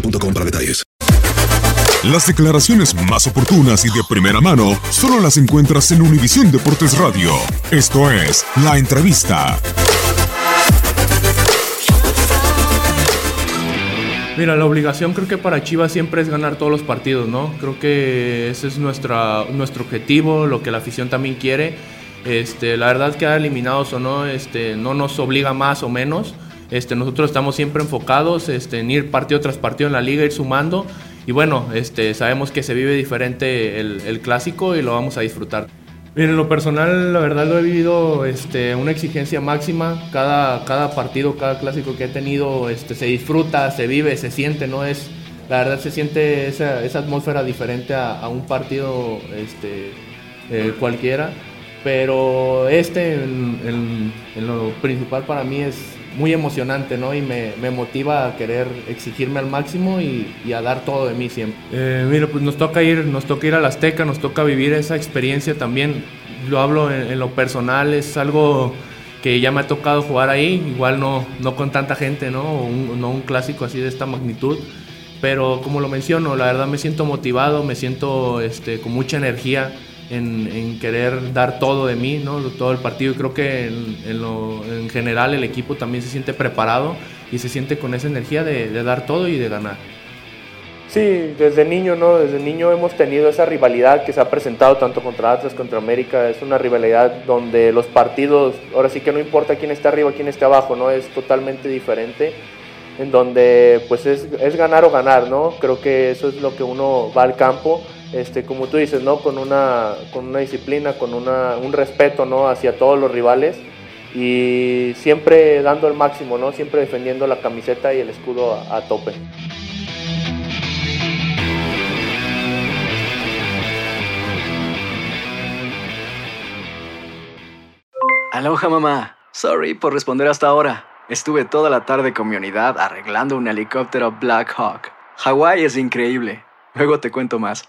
boostmobile.com para detalles. Las declaraciones más oportunas y de primera mano solo las encuentras en Univisión Deportes Radio. Esto es La Entrevista. Mira, la obligación creo que para Chivas siempre es ganar todos los partidos, ¿no? Creo que ese es nuestra, nuestro objetivo, lo que la afición también quiere. Este, la verdad que eliminados o no, este, no nos obliga más o menos. Este, nosotros estamos siempre enfocados este, en ir partido tras partido en la liga, ir sumando. Y bueno, este, sabemos que se vive diferente el, el clásico y lo vamos a disfrutar. En lo personal, la verdad lo he vivido este, una exigencia máxima. Cada, cada partido, cada clásico que he tenido este, se disfruta, se vive, se siente, ¿no? Es, la verdad se siente esa, esa atmósfera diferente a, a un partido este, eh, cualquiera. Pero este, en, en- en lo principal para mí, es muy emocionante, ¿no? Y me, me motiva a querer exigirme al máximo y, y a dar todo de mí siempre. Eh, mira, pues nos toca ir, nos toca ir al Azteca, nos toca vivir esa experiencia también. Lo hablo en, en lo personal, es algo que ya me ha tocado jugar ahí, igual no, no con tanta gente, ¿no? Un- no un clásico así de esta magnitud. Pero como lo menciono, la verdad me siento motivado, me siento este, con mucha energía en, en querer dar todo de mí, ¿no? todo el partido. Y creo que en, en lo- en general el equipo también se siente preparado y se siente con esa energía de, de dar todo y de ganar. Sí, desde niño, ¿no? Desde niño hemos tenido esa rivalidad que se ha presentado tanto contra Atlas, contra América. Es una rivalidad donde los partidos, ahora sí que no importa quién está arriba, quién está abajo, ¿no? Es totalmente diferente. En donde, pues, es, es ganar o ganar, ¿no? Creo que eso es lo que uno va al campo, este, como tú dices, ¿no? Con una, con una disciplina, con una, un respeto, ¿no? Hacia todos los rivales y siempre dando el máximo, ¿no? Siempre defendiendo la camiseta y el escudo a- tope. Aloha mamá. Sorry por responder hasta ahora. Estuve toda la tarde con mi unidad arreglando un helicóptero Black Hawk. Hawái es increíble. Luego te cuento más.